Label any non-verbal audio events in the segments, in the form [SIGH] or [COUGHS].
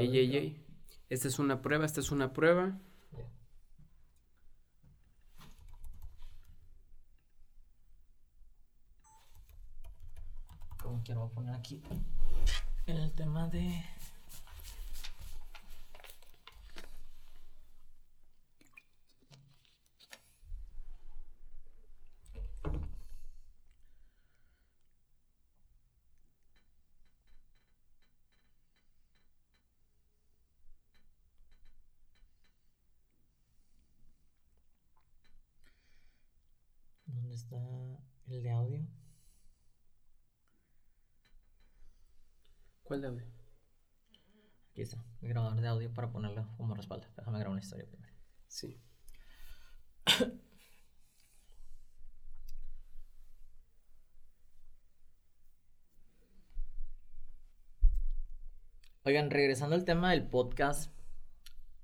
Ey, ey, ey. Esta es una prueba, esta es una prueba. Como quiero poner aquí el tema de ¿Dónde está el de audio? ¿Cuál de audio? Aquí está, el grabador de audio para ponerlo como respaldo. Déjame grabar una historia primero. Sí. [COUGHS] Oigan, regresando al tema del podcast,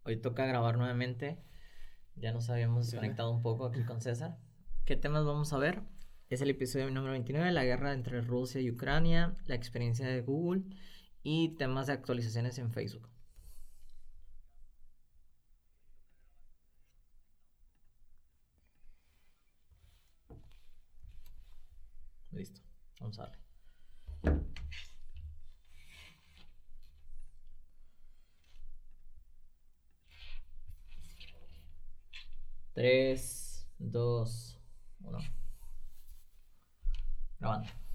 hoy toca grabar nuevamente. Ya nos habíamos desconectado un poco aquí con César. ¿Qué temas vamos a ver? Es el episodio número 29, la guerra entre Rusia y Ucrania, la experiencia de Google y temas de actualizaciones en Facebook. Listo, vamos a. Tres, dos, uno. Grabando.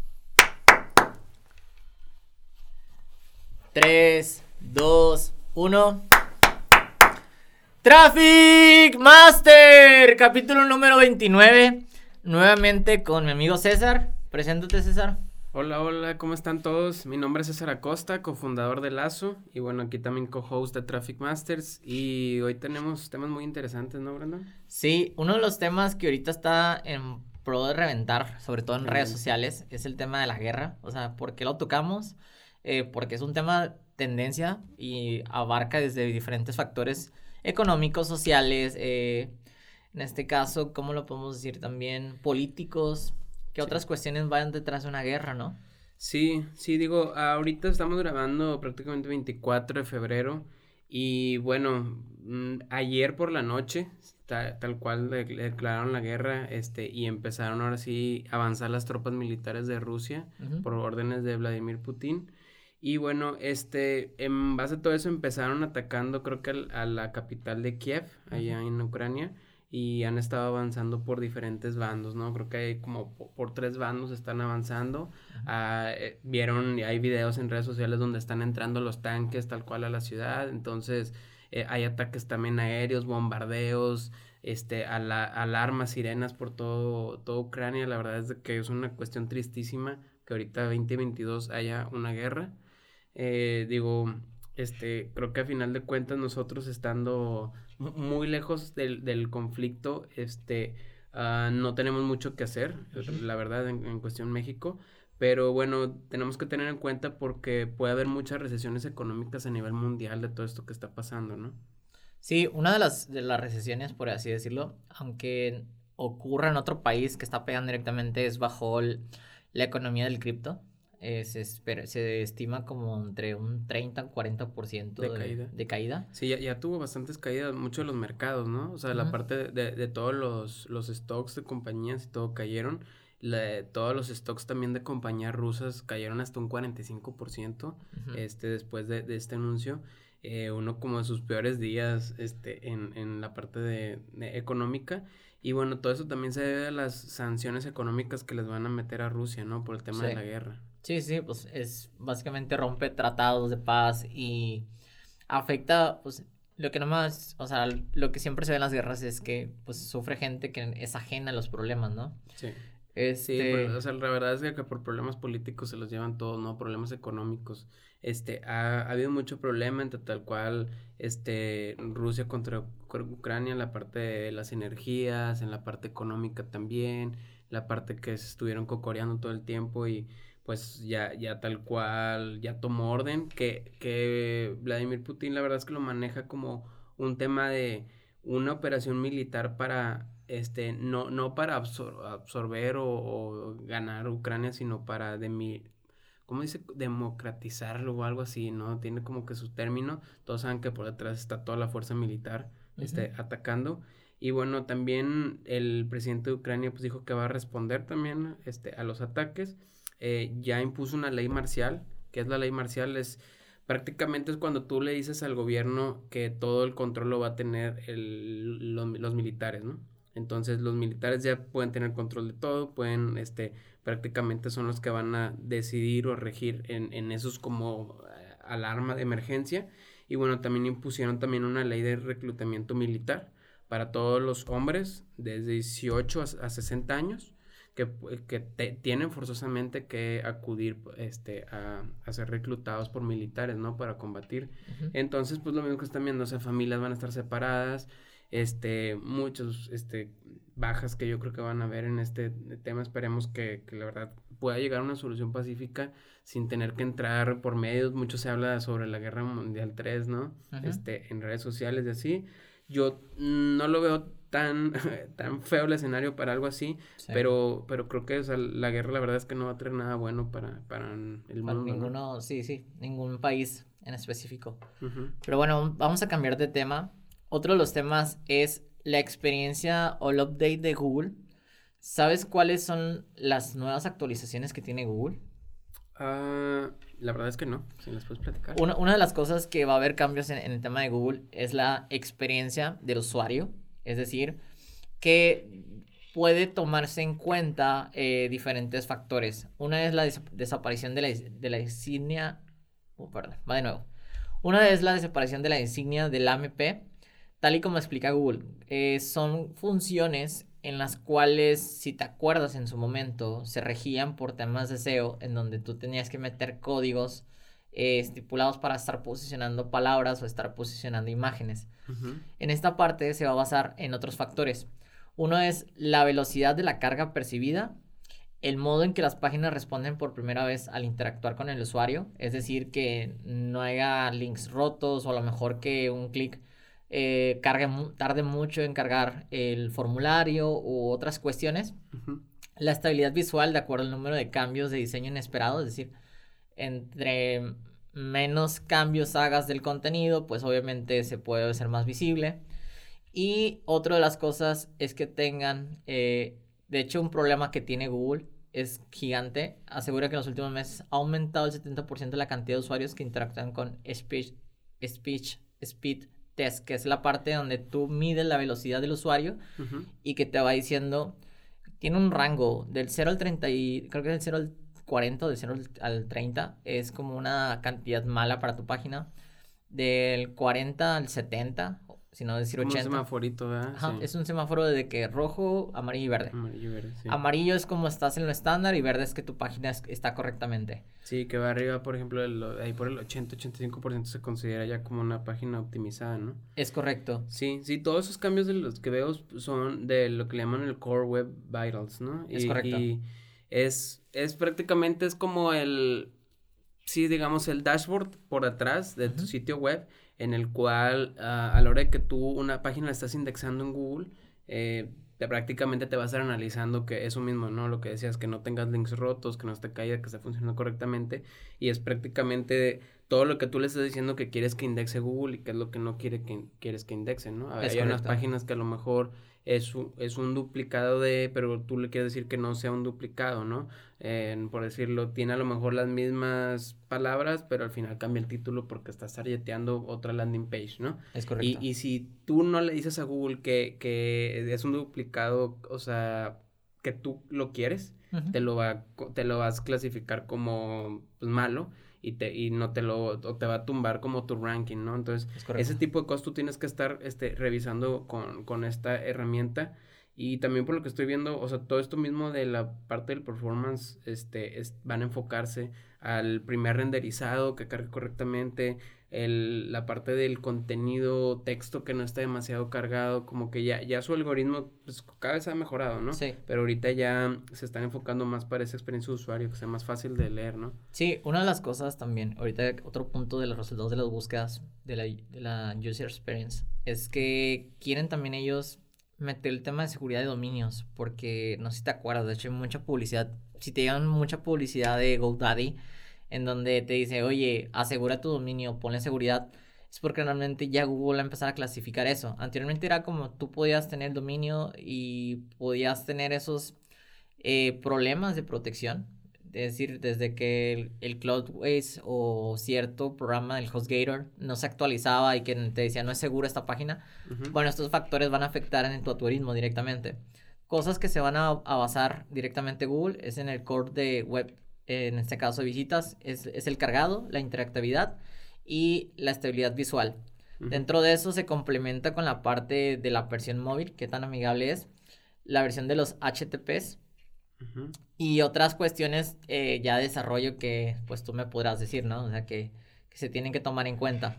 3, 2, 1. Traffic Master, capítulo número 29. Nuevamente con mi amigo César. Preséntate, César. Hola, hola, ¿cómo están todos? Mi nombre es César Acosta, cofundador de Lazo y bueno, aquí también co-host de Traffic Masters y hoy tenemos temas muy interesantes, ¿no, Brandon? Sí, uno de los temas que ahorita está en pro de reventar, sobre todo en redes sociales, es el tema de la guerra. O sea, ¿por qué lo tocamos? Eh, porque es un tema tendencia y abarca desde diferentes factores económicos, sociales, eh, en este caso, ¿cómo lo podemos decir también? Políticos, que otras cuestiones vayan detrás de una guerra, ¿no? Sí, sí, digo, ahorita estamos grabando prácticamente 24 de febrero y bueno, mm, ayer por la noche, tal cual declararon la guerra este, y empezaron ahora sí a avanzar las tropas militares de Rusia por órdenes de Vladimir Putin. Y bueno, este, en base a todo eso empezaron atacando creo que a la capital de Kiev, allá en Ucrania y han estado avanzando por diferentes bandos, ¿no? Creo que hay como por, tres bandos están avanzando. Ah, eh, vieron, hay videos en redes sociales donde están entrando los tanques tal cual a la ciudad, entonces eh, hay ataques también aéreos, bombardeos, este, alarmas, sirenas por todo, todo Ucrania. La verdad es que es una cuestión tristísima que ahorita 2022 haya una guerra. Eh, digo, este, creo que a final de cuentas nosotros estando muy lejos del, del conflicto, este, uh, no tenemos mucho que hacer, la verdad, en, en, cuestión México. Pero bueno, tenemos que tener en cuenta porque puede haber muchas recesiones económicas a nivel mundial de todo esto que está pasando, ¿no? Sí, una de las, de las recesiones, por así decirlo, aunque ocurra en otro país que está pegando directamente, es bajo el, la economía del cripto. Eh, se, espera, se estima como entre un 30 o 40% de, de, caída. de caída. Sí, ya, ya, tuvo bastantes caídas, muchos de los mercados, ¿no? O sea, uh -huh. la parte de, de, todos los, los stocks de compañías y todo cayeron. La, todos los stocks también de compañías rusas cayeron hasta un 45% uh -huh. este, después de, de este anuncio. Eh, uno como de sus peores días este, en, en la parte de, de, económica. Y bueno, todo eso también se debe a las sanciones económicas que les van a meter a Rusia, ¿no? Por el tema sí. de la guerra. Sí, sí, pues es básicamente rompe tratados de paz y afecta, pues lo que nomás, o sea, lo que siempre se ve en las guerras es que pues sufre gente que es ajena a los problemas, ¿no? Sí. Este... Sí, pero, o sea, la verdad es que por problemas políticos se los llevan todos, ¿no? Problemas económicos. Este, ha, ha habido mucho problema entre tal cual, este, Rusia contra Ucrania en la parte de las energías, en la parte económica también, la parte que se estuvieron cocoreando todo el tiempo y pues ya, ya tal cual, ya tomó orden, que, que Vladimir Putin la verdad es que lo maneja como un tema de una operación militar para, este, no, no para absor absorber o, o, ganar Ucrania, sino para de mi ¿cómo dice? Democratizarlo o algo así, ¿no? Tiene como que su término. Todos saben que por detrás está toda la fuerza militar este, atacando. Y bueno, también el presidente de Ucrania pues dijo que va a responder también este, a los ataques. Eh, ya impuso una ley marcial. que es la ley marcial? Es prácticamente es cuando tú le dices al gobierno que todo el control lo va a tener los, militares, ¿no? Entonces los militares ya pueden tener control de todo, pueden, este, prácticamente son los que van a decidir o regir en, en esos como eh, alarma de emergencia. Y bueno, también impusieron también una ley de reclutamiento militar para todos los hombres desde 18 a, 60 años que, que tienen forzosamente que acudir este, a, a, ser reclutados por militares, ¿no? Para combatir. Entonces, pues lo mismo que están viendo, o sea, familias van a estar separadas, este, muchos, este, bajas que yo creo que van a haber en este tema. Esperemos que, que la verdad pueda llegar a una solución pacífica sin tener que entrar por medios. Mucho se habla sobre la Guerra Mundial 3, ¿no? Este, en redes sociales y así. Yo no lo veo tan, [LAUGHS] tan feo el escenario para algo así, pero, pero creo que la guerra la verdad es que no va a traer nada bueno para, para el mundo. ninguno, sí, sí, ningún país en específico. Pero bueno, vamos a cambiar de tema. Otro de los temas es la experiencia o el update de Google. ¿Sabes cuáles son las nuevas actualizaciones que tiene Google? Ah, la verdad es que no, si las puedes platicar. Una, una, de las cosas que va a haber cambios en, el tema de Google es la experiencia del usuario, es decir, que puede tomarse en cuenta eh, diferentes factores. Una es la desaparición de la, insignia, oh, perdón, va de nuevo. Una es la desaparición de la insignia del AMP, tal y como explica Google. Eh, son funciones en las cuales, si te acuerdas en su momento, se regían por temas de SEO, en donde tú tenías que meter códigos eh, estipulados para estar posicionando palabras o estar posicionando imágenes. En esta parte se va a basar en otros factores. Uno es la velocidad de la carga percibida, el modo en que las páginas responden por primera vez al interactuar con el usuario, es decir, que no haya links rotos o a lo mejor que un clic eh, cargue, tarde mucho en cargar el formulario u otras cuestiones. La estabilidad visual de acuerdo al número de cambios de diseño inesperado, es decir, entre menos cambios hagas del contenido, pues obviamente se puede ser más visible. Y otra de las cosas es que tengan, eh, de hecho un problema que tiene Google es gigante, asegura que en los últimos meses ha aumentado el 70% la cantidad de usuarios que interactúan con speech, speech speed test, que es la parte donde tú mides la velocidad del usuario y que te va diciendo, tiene un rango del 0 al 30 y creo que del 0 al 40 o del 0 al 30 es como una cantidad mala para tu página. Del 40 al 70 sino decir 80. un semaforito, ¿verdad? Ajá, es un semáforo de que rojo, amarillo y verde. Amarillo y verde, sí. Amarillo es como estás en lo estándar y verde es que tu página está correctamente. Sí, que va arriba, por ejemplo, ahí por el 80-85% se considera ya como una página optimizada, ¿no? Es correcto. Sí, sí, todos esos cambios de los que veo son de lo que le llaman el Core Web Vitals, ¿no? Es correcto. Y es, es prácticamente, es como el, sí, digamos, el dashboard por atrás de tu sitio web en el cual ah, a la hora de que tú una página la estás indexando en Google, eh, te, prácticamente te va a estar analizando que eso mismo, ¿no? Lo que decías, que no tengas links rotos, que no esté caída, que esté funcionando correctamente. Y es prácticamente todo lo que tú le estás diciendo que quieres que indexe Google y que es lo que no quiere que quieres que indexe, ¿no? Hay unas páginas que a lo mejor es un, es un duplicado de, pero tú le quieres decir que no sea un duplicado, ¿no? por decirlo, tiene a lo mejor las mismas palabras, pero al final cambia el título porque estás targeteando otra landing page, ¿no? Es correcto. Y, y si tú no le dices a Google que, que es un duplicado, o sea, que tú lo quieres, te, lo va, te lo vas a clasificar como pues, malo y, te, y no te lo, o te va a tumbar como tu ranking, ¿no? Entonces, ese tipo de cosas tú tienes que estar este, revisando con, con esta herramienta. Y también por lo que estoy viendo, o sea, todo esto mismo de la parte del performance, este, es, van a enfocarse al primer renderizado que cargue correctamente, el, la parte del contenido, texto que no está demasiado cargado, como que ya, ya su algoritmo pues, cada vez ha mejorado, ¿no? Sí. Pero ahorita ya se están enfocando más para esa experiencia de usuario, que sea más fácil de leer, ¿no? Sí, una de las cosas también, ahorita otro punto de los resultados de las búsquedas de la, de la User Experience, es que quieren también ellos meter el tema de seguridad de dominios, porque no sé si te acuerdas, de hecho hay mucha publicidad, si te llegan mucha publicidad de GoDaddy, en donde te dice, oye, asegura tu dominio, ponle seguridad, es porque realmente ya Google va a empezar a clasificar eso. Anteriormente era como tú podías tener dominio y podías tener esos eh, problemas de protección. Es decir, desde que el, el Cloudways o cierto programa del HostGator no se actualizaba y que te decía no es seguro esta página, bueno, estos factores van a afectar en tu algoritmo directamente. Cosas que se van a, a basar directamente Google es en el core de web, en este caso visitas, es, es el cargado, la interactividad y la estabilidad visual. Dentro de eso se complementa con la parte de la versión móvil, que tan amigable es, la versión de los HTTPs y otras cuestiones eh, ya de desarrollo que pues tú me podrás decir, ¿no? O sea, que, que se tienen que tomar en cuenta.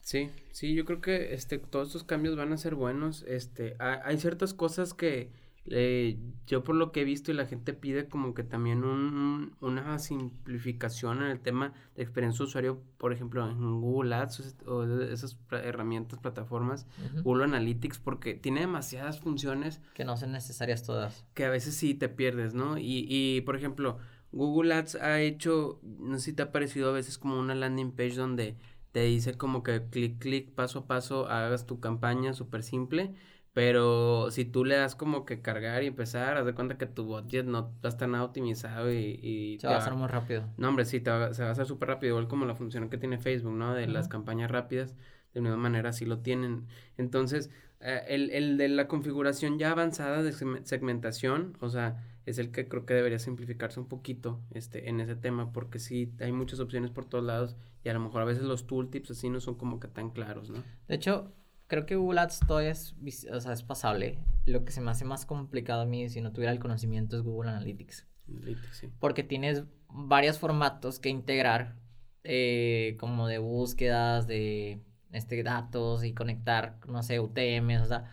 Sí, sí, yo creo que este, todos estos cambios van a ser buenos. Este, hay ciertas cosas que eh, yo por lo que he visto y la gente pide como que también un, una simplificación en el tema de experiencia de usuario, por ejemplo, en Google Ads o esas herramientas, plataformas, Google Analytics, porque tiene demasiadas funciones. Que no son necesarias todas. Que a veces sí te pierdes, ¿no? Y, y por ejemplo, Google Ads ha hecho, no sé si te ha parecido a veces como una landing page donde te dice como que clic, clic, paso a paso, hagas tu campaña súper simple pero si tú le das como que cargar y empezar, haz de cuenta que tu budget no va estar nada optimizado y... se va a hacer muy rápido. No, hombre, sí, se va a hacer súper rápido, igual como la función que tiene Facebook, ¿no? De las campañas rápidas, de una manera sí lo tienen. Entonces, eh, el, el de la configuración ya avanzada de segmentación, o sea, es el que creo que debería simplificarse un poquito este, en ese tema, porque sí hay muchas opciones por todos lados y a lo mejor a veces los tooltips así no son como que tan claros, ¿no? De hecho, creo que Google Ads todavía es, o sea, es pasable. Lo que se me hace más complicado a mí si no tuviera el conocimiento es Google Analytics. Analytics, sí. Porque tienes varios formatos que integrar, eh, como de búsquedas, de este, datos y conectar, no sé, UTM, o sea,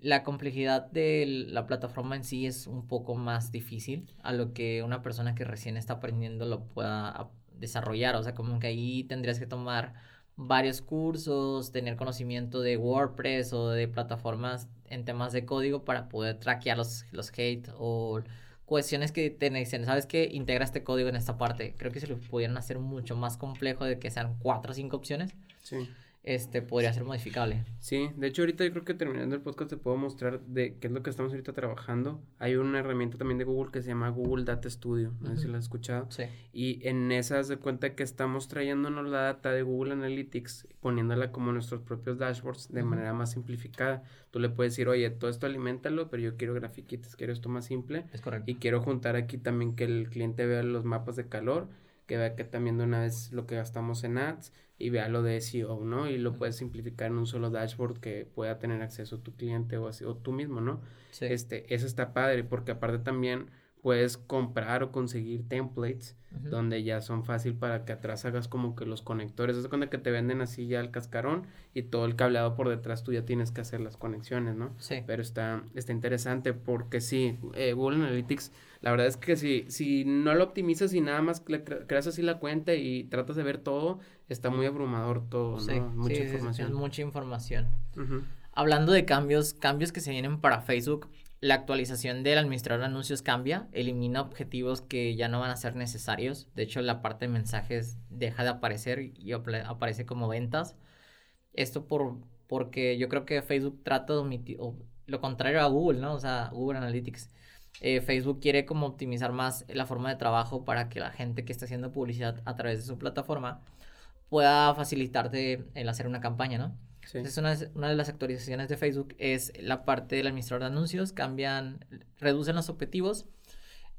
la complejidad de la plataforma en sí es un poco más difícil a lo que una persona que recién está aprendiendo lo pueda desarrollar, o sea, como que ahí tendrías que tomar varios cursos, tener conocimiento de WordPress o de plataformas en temas de código para poder traquear los, los hate o cuestiones que te dicen, ¿sabes qué? Integra este código en esta parte. Creo que se lo pudieran hacer mucho más complejo de que sean cuatro o cinco opciones. Sí este, podría ser modificable. Sí, de hecho ahorita yo creo que terminando el podcast te puedo mostrar de qué es lo que estamos ahorita trabajando. Hay una herramienta también de Google que se llama Google Data Studio, no sé si la has escuchado. Sí. Y en esa se cuenta que estamos trayéndonos la data de Google Analytics, poniéndola como nuestros propios dashboards de manera más simplificada. Tú le puedes decir, oye, todo esto alimentalo, pero yo quiero grafiquitas, quiero esto más simple. Es correcto. Y quiero juntar aquí también que el cliente vea los mapas de calor, que vea que también de una vez lo que gastamos en ads y vea lo de SEO, ¿no? Y lo puedes simplificar en un solo dashboard que pueda tener acceso tu cliente o, así, o tú mismo, ¿no? Sí. Este, eso está padre porque aparte también puedes comprar o conseguir templates donde ya son fácil para que atrás hagas como que los conectores. Es cuando que te venden así ya el cascarón y todo el cableado por detrás tú ya tienes que hacer las conexiones, ¿no? Sí. Pero está, está interesante porque sí, eh, Google Analytics, la verdad es que si, si no lo optimizas y nada más creas así la cuenta y tratas de ver todo, está muy abrumador todo, ¿no? Mucha información. Es, mucha información. Hablando de cambios, cambios que se vienen para Facebook, la actualización del administrador de anuncios cambia, elimina objetivos que ya no van a ser necesarios. De hecho, la parte de mensajes deja de aparecer y aparece como ventas. Esto por, porque yo creo que Facebook trata de omitir, lo contrario a Google, ¿no? O sea, Google Analytics. Eh, Facebook quiere como optimizar más la forma de trabajo para que la gente que está haciendo publicidad a través de su plataforma pueda facilitarte el hacer una campaña, ¿no? Entonces, una, de las actualizaciones de Facebook es la parte del administrador de anuncios, cambian, reducen los objetivos.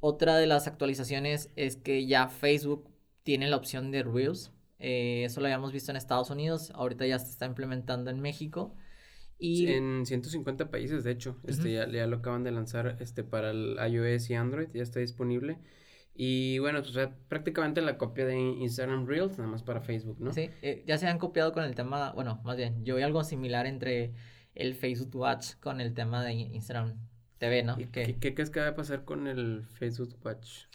Otra de las actualizaciones es que ya Facebook tiene la opción de Reels. Eh, eso lo habíamos visto en Estados Unidos, ahorita ya se está implementando en México. Y... En 150 países, de hecho, este, ya, ya, lo acaban de lanzar este, para el iOS y Android, ya está disponible. Y bueno, pues prácticamente la copia de Instagram Reels, nada más para Facebook, ¿no? Sí, eh, ya se han copiado con el tema, bueno, más bien, yo vi algo similar entre el Facebook Watch con el tema de Instagram TV, ¿no? ¿Qué, ¿Qué, crees que va a pasar con el Facebook Watch?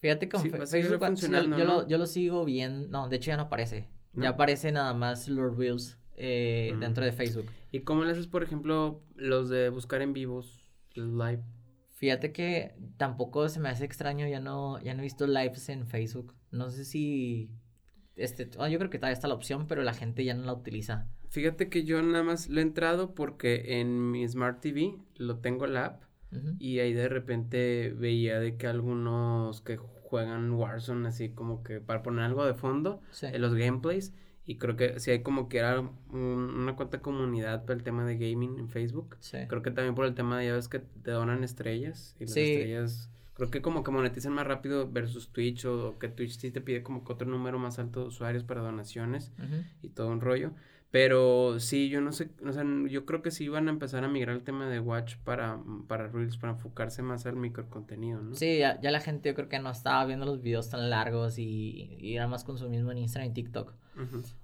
Fíjate con Facebook Watch, yo, lo, yo, lo, sigo bien, no, de hecho ya no aparece, ya aparece nada más los Reels eh, mm. dentro de Facebook. ¿Y cómo le haces, por ejemplo, los de buscar en vivos, live? Fíjate que tampoco se me hace extraño, ya no, ya no he visto lives en Facebook. No sé si, este, oh, yo creo que todavía está la opción, pero la gente ya no la utiliza. Fíjate que yo nada más lo he entrado porque en mi Smart TV lo tengo la app y ahí de repente veía de que algunos que juegan Warzone así como que para poner algo de fondo en los gameplays y creo que sí hay como que era una cuanta comunidad para el tema de gaming en Facebook. Creo que también por el tema de ya ves que te donan estrellas y las estrellas creo que como que monetizan más rápido versus Twitch o que Twitch sí te pide como que otro número más alto de usuarios para donaciones y todo un rollo. Pero sí, yo no sé, o sea, yo creo que sí van a empezar a migrar el tema de Watch para, para Reels, para enfocarse más al microcontenido, ¿no? Sí, ya, la gente yo creo que no estaba viendo los videos tan largos y, y era más consumismo en Instagram y TikTok.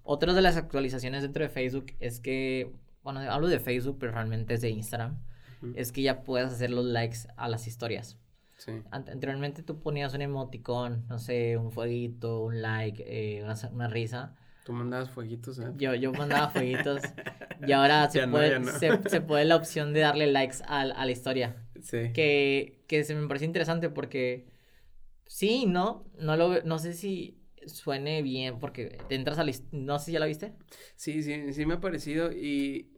Otra de las actualizaciones dentro de Facebook es que, bueno, hablo de Facebook, pero realmente es de Instagram, es que ya puedes hacer los likes a las historias. Sí. Anteriormente tú ponías un emoticón, no sé, un fueguito, un like, eh, una, una risa Tú mandabas fueguitos, ¿eh? Yo, yo mandaba [LAUGHS] fueguitos. y ahora se, puede, se, puede la opción de darle likes a, a la historia. Sí. Que, que se me parece interesante porque sí, ¿no? No, lo, no sé si suene bien porque te entras a la... No sé si ya la viste. Sí, sí, sí me ha parecido y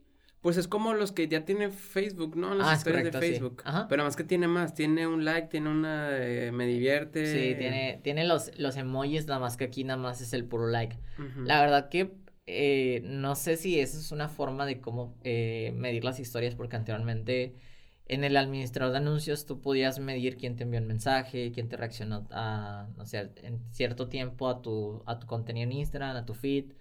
pues es como los que ya tiene Facebook, ¿no? Las ah, historias de Facebook. Pero más que tiene más, tiene un like, tiene una eh, me divierte. Sí, tiene, tiene los, los emojis, nada más que aquí nada más es el puro like. La verdad que eh, no sé si esa es una forma de cómo eh, medir las historias, porque anteriormente en el administrador de anuncios tú podías medir quién te envió un mensaje, quién te reaccionó a, no sé, en cierto tiempo a tu, a tu contenido en Instagram, a tu feed.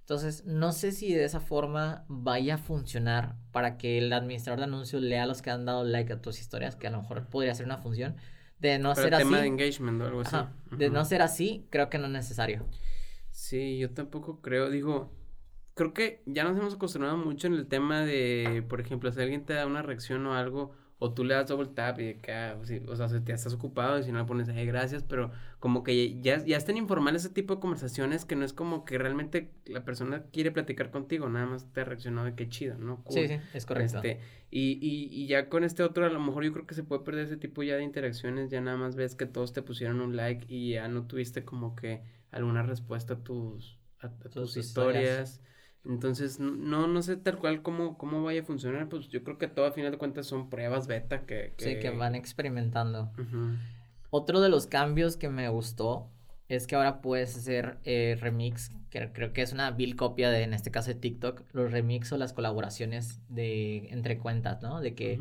Entonces, no sé si de esa forma vaya a funcionar para que el administrador de anuncios lea a los que han dado like a tus historias, que a lo mejor podría ser una función. De no ser tema de engagement o algo así. De no ser así, creo que no es necesario. Sí, yo tampoco creo, digo, creo que ya nos hemos acostumbrado mucho en el tema de, por ejemplo, si alguien te da una reacción o algo, o tú le das double tap y de que, ah, o sea, te estás ocupado y si no le pones, gracias, pero como que ya, ya están informales ese tipo de conversaciones que no es como que realmente la persona quiere platicar contigo, nada más te reaccionó de qué chido, ¿no? Sí, sí, es correcto. Este, y, y, y ya con este otro, a lo mejor yo creo que se puede perder ese tipo ya de interacciones, ya nada más ves que todos te pusieron un like y ya no tuviste como que alguna respuesta a tus, a, tus historias entonces, no, no sé tal cual cómo, cómo vaya a funcionar, pues yo creo que todo a final de cuentas son pruebas beta que... Sí, que van experimentando. Otro de los cambios que me gustó es que ahora puedes hacer eh, remix, que creo que es una bill copia de, en este caso de TikTok, los remix o las colaboraciones de entre cuentas, ¿no? De que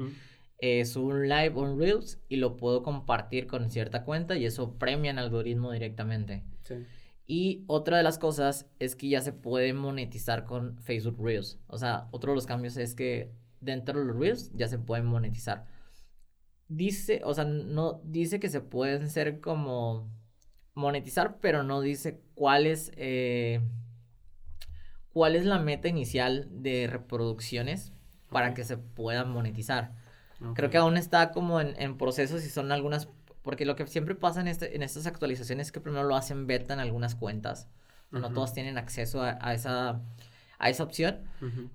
es un live on Reels y lo puedo compartir con cierta cuenta y eso premia el algoritmo directamente. Sí. Y otra de las cosas es que ya se puede monetizar con Facebook Reels. O sea, otro de los cambios es que dentro de los Reels ya se pueden monetizar. Dice, o sea, no dice que se pueden ser como monetizar, pero no dice cuál es, eh, cuál es la meta inicial de reproducciones para que se puedan monetizar. Creo que aún está como en, en proceso si son algunas porque lo que siempre pasa en, este, en estas actualizaciones es que primero lo hacen beta en algunas cuentas. No todos tienen acceso a, esa, a esa opción.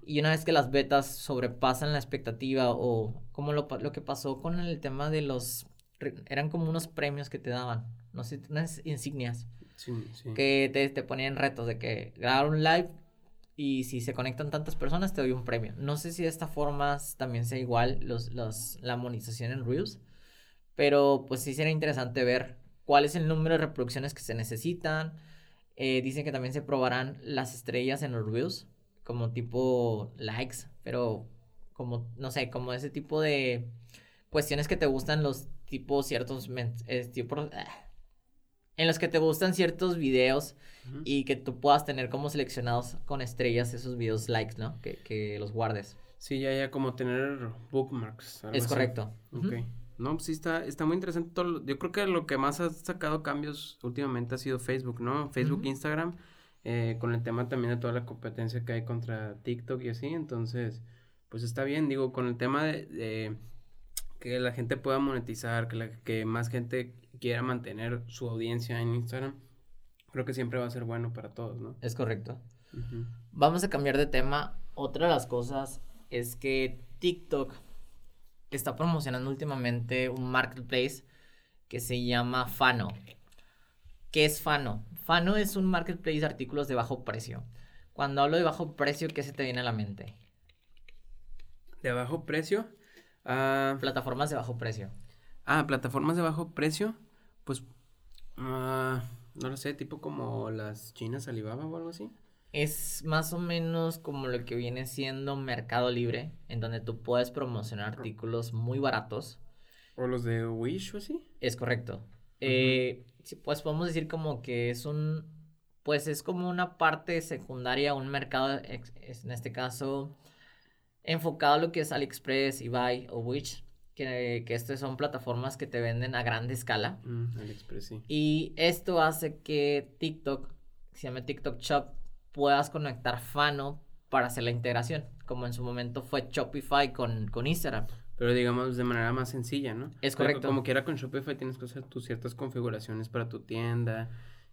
Y una vez que las betas sobrepasan la expectativa o como lo, lo que pasó con el tema de los... Eran como unos premios que te daban, no sé, unas insignias. Que te, te ponían retos de que grabar un live y si se conectan tantas personas te doy un premio. No sé si de esta forma también sea igual los, los, la monetización en Reels. Pero pues sí sería interesante ver cuál es el número de reproducciones que se necesitan. Eh, dicen que también se probarán las estrellas en los reels, como tipo likes, pero como, no sé, como ese tipo de cuestiones que te gustan los tipos ciertos, eh, en los que te gustan ciertos videos y que tú puedas tener como seleccionados con estrellas esos videos likes, ¿no? Que, que los guardes. Sí, ya, ya como tener bookmarks. Es correcto. Ok. No, pues sí está, está muy interesante todo. Yo creo que lo que más ha sacado cambios últimamente ha sido Facebook, ¿no? Facebook, Instagram, eh, con el tema también de toda la competencia que hay contra TikTok y así. Entonces, pues está bien, digo, con el tema de, que la gente pueda monetizar, que, la, que más gente quiera mantener su audiencia en Instagram, creo que siempre va a ser bueno para todos, ¿no? Es correcto. Vamos a cambiar de tema. Otra de las cosas es que TikTok está promocionando últimamente un marketplace que se llama Fano. ¿Qué es Fano? Fano es un marketplace de artículos de bajo precio. Cuando hablo de bajo precio, ¿qué se te viene a la mente? ¿De bajo precio? Ah, plataformas de bajo precio. Ah, plataformas de bajo precio. Pues, ah, no lo sé, tipo como las chinas Alibaba o algo así. Es más o menos como lo que viene siendo Mercado Libre, en donde tú puedes promocionar artículos muy baratos. ¿O los de Wish o así? Es correcto. Eh, pues podemos decir como que es un, pues es como una parte secundaria, un mercado, en este caso, enfocado a lo que es AliExpress, eBay o Wish, que, que estas son plataformas que te venden a gran escala. Mm, AliExpress, sí. Y esto hace que TikTok, se llama TikTok Shop, puedas conectar Fano para hacer la integración, como en su momento fue Shopify con, con Instagram. Pero digamos de manera más sencilla, ¿no? Es correcto. Como quiera con Shopify tienes que hacer tus ciertas configuraciones para tu tienda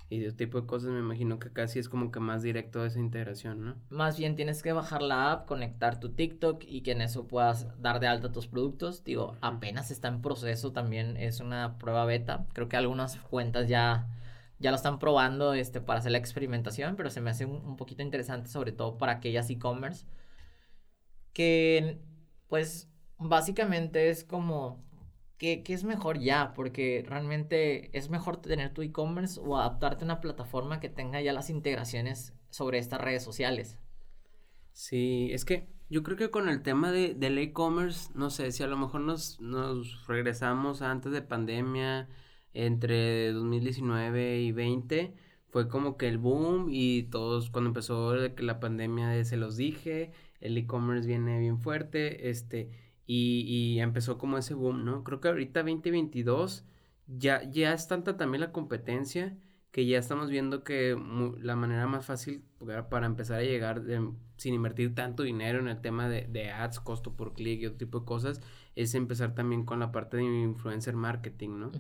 y ese tipo de cosas. Me imagino que casi es como que más directo esa integración, ¿no? Más bien tienes que bajar la app, conectar tu TikTok y que en eso puedas dar de alta tus productos. Digo, apenas está en proceso también, es una prueba beta. Creo que algunas cuentas ya ya lo están probando este, para hacer la experimentación, pero se me hace un, poquito interesante, sobre todo para aquellas e-commerce, que pues básicamente es como, ¿qué, es mejor ya? Porque realmente es mejor tener tu e-commerce o adaptarte a una plataforma que tenga ya las integraciones sobre estas redes sociales. Sí, es que yo creo que con el tema de, del e-commerce, no sé, si a lo mejor nos, nos regresamos antes de pandemia, entre 2019 y 20 fue como que el boom y todos cuando empezó la pandemia se los dije, el e-commerce viene bien fuerte, este, y, y, empezó como ese boom, ¿no? Creo que ahorita 2022 ya, ya es tanta también la competencia que ya estamos viendo que la manera más fácil para empezar a llegar sin invertir tanto dinero en el tema de, de ads, costo por clic y otro tipo de cosas, es empezar también con la parte de influencer marketing, ¿no?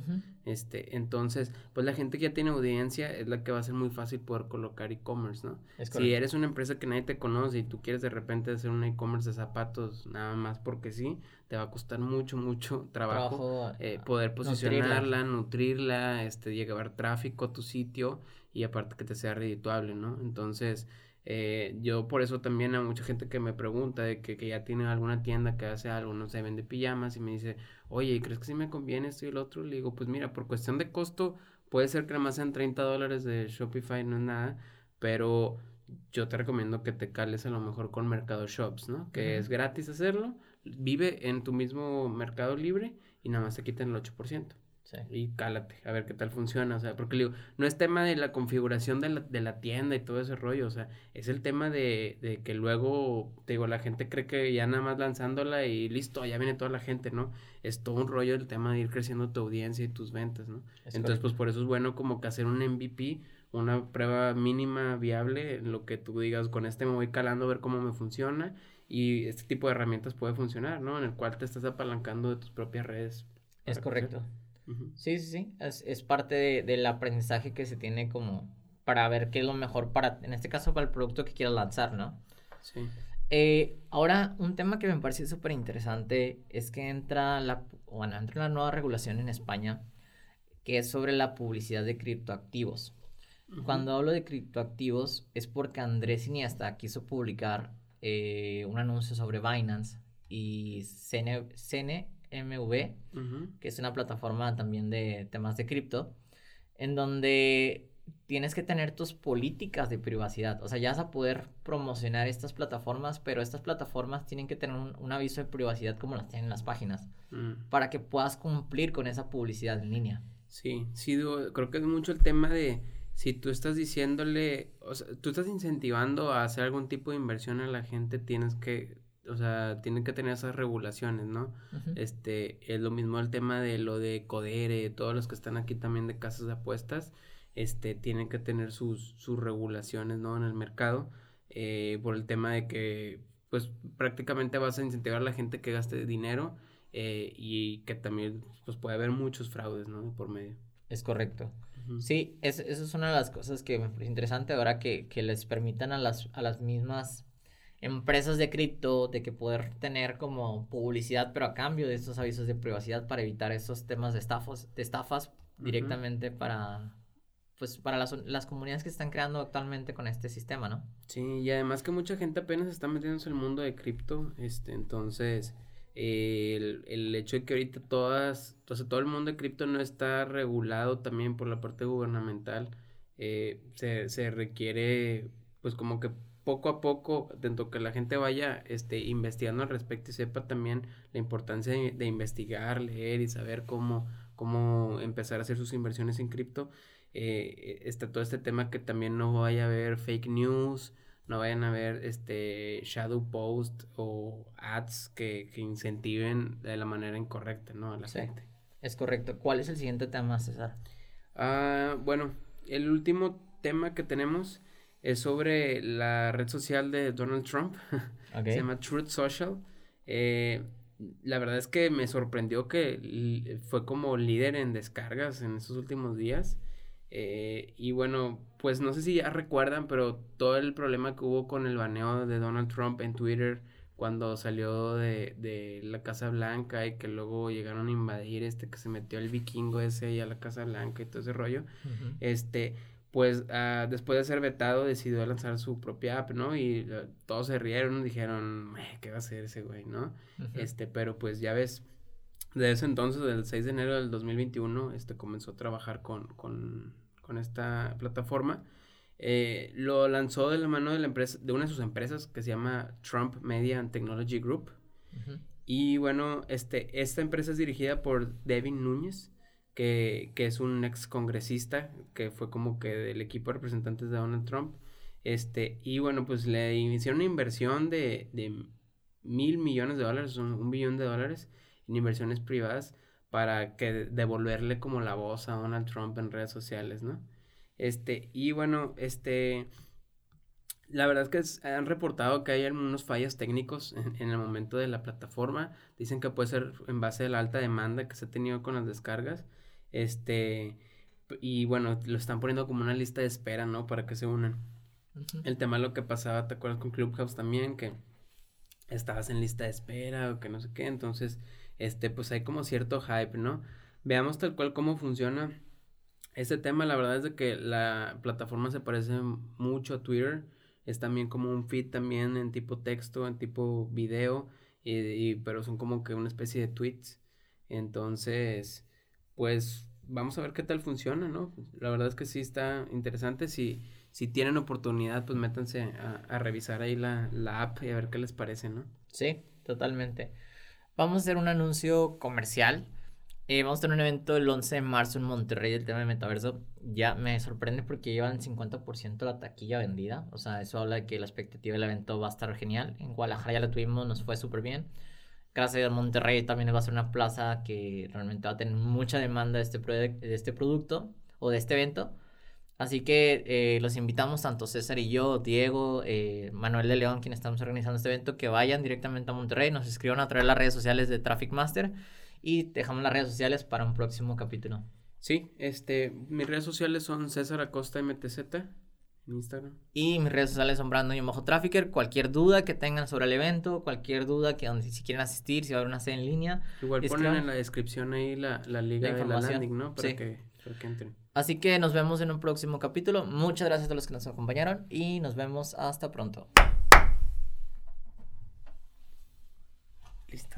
Este, entonces, pues la gente que ya tiene audiencia es la que va a ser muy fácil poder colocar e-commerce, ¿no? si eres una empresa que nadie te conoce y tú quieres de repente hacer un e-commerce de zapatos nada más porque sí, te va a costar mucho, mucho trabajo, eh, poder posicionarla, nutrirla, este, llevar tráfico a tu sitio y aparte que te sea redituable, ¿no? Entonces, eh, yo por eso también a mucha gente que me pregunta de que, que, ya tiene alguna tienda que hace algo, no sé, vende pijamas y me dice, oye, ¿crees que sí me conviene esto y el otro? Le digo, pues mira, por cuestión de costo, puede ser que más sean 30 dólares de Shopify, no es nada, pero yo te recomiendo que te cales a lo mejor con Mercado Shops, ¿no? Que es gratis hacerlo, vive en tu mismo Mercado Libre y nada más te quiten el 8%. Y cálate, a ver qué tal funciona, o sea, porque digo, no es tema de la configuración de la, de la tienda y todo ese rollo, o sea, es el tema de, de, que luego, te digo, la gente cree que ya nada más lanzándola y listo, ya viene toda la gente, ¿no? Es todo un rollo el tema de ir creciendo tu audiencia y tus ventas, ¿no? Entonces, pues por eso es bueno como que hacer un MVP, una prueba mínima viable, en lo que tú digas, con este me voy calando a ver cómo me funciona y este tipo de herramientas puede funcionar, ¿no? En el cual te estás apalancando de tus propias redes. Es correcto. Sí, sí, sí. Es, es parte de, del aprendizaje que se tiene como para ver qué es lo mejor para, en este caso, para el producto que quieras lanzar, ¿no? Sí. Eh, ahora, un tema que me parece súper interesante es que entra la, bueno, entra la nueva regulación en España que es sobre la publicidad de criptoactivos. Cuando hablo de criptoactivos es porque Andrés Iniesta quiso publicar eh, un anuncio sobre Binance y CN, MV, que es una plataforma también de temas de cripto, en donde tienes que tener tus políticas de privacidad. O sea, ya vas a poder promocionar estas plataformas, pero estas plataformas tienen que tener un, aviso de privacidad como las tienen las páginas, mm. para que puedas cumplir con esa publicidad en línea. Sí, sí, creo que es mucho el tema de si tú estás diciéndole, o sea, tú estás incentivando a hacer algún tipo de inversión a la gente, tienes que o sea, tienen que tener esas regulaciones, ¿no? Este, es lo mismo el tema de lo de Codere, todos los que están aquí también de casas de apuestas, este, tienen que tener sus, sus regulaciones, ¿no? En el mercado, eh, por el tema de que, pues, prácticamente vas a incentivar a la gente que gaste dinero eh, y que también, pues, puede haber muchos fraudes, ¿no? Por medio. Es correcto. Sí, es, eso es una de las cosas que me parece interesante ahora que, que les permitan a las, a las mismas empresas de cripto, de que poder tener como publicidad, pero a cambio de estos avisos de privacidad para evitar esos temas de estafos, de estafas directamente para pues para las, las comunidades que están creando actualmente con este sistema, ¿no? Sí, y además que mucha gente apenas está metiéndose en el mundo de cripto, este, entonces el, el, hecho de que ahorita todas, entonces todo el mundo de cripto no está regulado también por la parte gubernamental, eh, se, se requiere pues como que poco a poco, dentro que la gente vaya este, investigando al respecto y sepa también la importancia de, investigar, leer y saber cómo, cómo empezar a hacer sus inversiones en cripto, eh, está todo este tema que también no vaya a haber fake news, no vayan a haber este shadow post o ads que, que incentiven de la manera incorrecta, ¿no? A la gente. Es correcto. ¿Cuál es el siguiente tema, César? Ah, bueno, el último tema que tenemos es sobre la red social de Donald Trump. [LAUGHS] Se llama Truth Social. Eh, la verdad es que me sorprendió que fue como líder en descargas en estos últimos días. Eh, y bueno, pues no sé si ya recuerdan, pero todo el problema que hubo con el baneo de Donald Trump en Twitter cuando salió de, de la Casa Blanca y que luego llegaron a invadir este que se metió el vikingo ese ahí a la Casa Blanca y todo ese rollo. Este, pues uh, después de ser vetado decidió lanzar su propia app, ¿no? Y uh, todos se rieron, dijeron, ¿qué va a hacer ese güey, no? Este, pero pues ya ves, de ese entonces, del 6 de enero del 2021, este comenzó a trabajar con, con, con esta plataforma. Eh, lo lanzó de la mano de la empresa, de una de sus empresas que se llama Trump Media and Technology Group. Y bueno, este, esta empresa es dirigida por Devin Núñez que, que es un ex congresista, que fue como que del equipo de representantes de Donald Trump. Este, y bueno, pues le hicieron una inversión de, de mil millones de dólares, un, un, billón de dólares en inversiones privadas para que devolverle como la voz a Donald Trump en redes sociales, ¿no? Este, y bueno, este, la verdad es que han reportado que hay algunos fallos técnicos en, en, el momento de la plataforma. Dicen que puede ser en base a la alta demanda que se ha tenido con las descargas. Este, y bueno, lo están poniendo como una lista de espera, ¿no? Para que se unan. El tema lo que pasaba, ¿te acuerdas con Clubhouse también? Que estabas en lista de espera o que no sé qué. Entonces, este, pues hay como cierto hype, ¿no? Veamos tal cual cómo funciona. Este tema, la verdad es de que la plataforma se parece mucho a Twitter. Es también como un feed también en tipo texto, en tipo video, y pero son como que una especie de tweets. Entonces, pues vamos a ver qué tal funciona, ¿no? La verdad es que sí está interesante. Si, si tienen oportunidad, pues métanse a, revisar ahí la, la, app y a ver qué les parece, ¿no? Sí, totalmente. Vamos a hacer un anuncio comercial. Eh, vamos a tener un evento el 11 de marzo en Monterrey del tema de metaverso. Ya me sorprende porque llevan 50% la taquilla vendida. O sea, eso habla de que la expectativa del evento va a estar genial. En Guadalajara ya lo tuvimos, nos fue súper bien gracias a Monterrey también va a ser una plaza que realmente va a tener mucha demanda de este, de este producto o de este evento. Así que eh, los invitamos, tanto César y yo, Diego, eh, Manuel de León, quienes estamos organizando este evento, que vayan directamente a Monterrey, nos escriban a través de las redes sociales de Traffic Master y dejamos las redes sociales para un próximo capítulo. Sí, este, mis redes sociales son César Acosta MTZ Instagram. Y mis redes sociales son Brandon y Mojo Trafficker. Cualquier duda que tengan sobre el evento, cualquier duda que si quieren asistir, si va a haber una sede en línea. Igual ponen en la descripción ahí la, la liga de la landing, ¿no? Para, que, entren. Así que nos vemos en un próximo capítulo. Muchas gracias a los que nos acompañaron y nos vemos hasta pronto. Listo.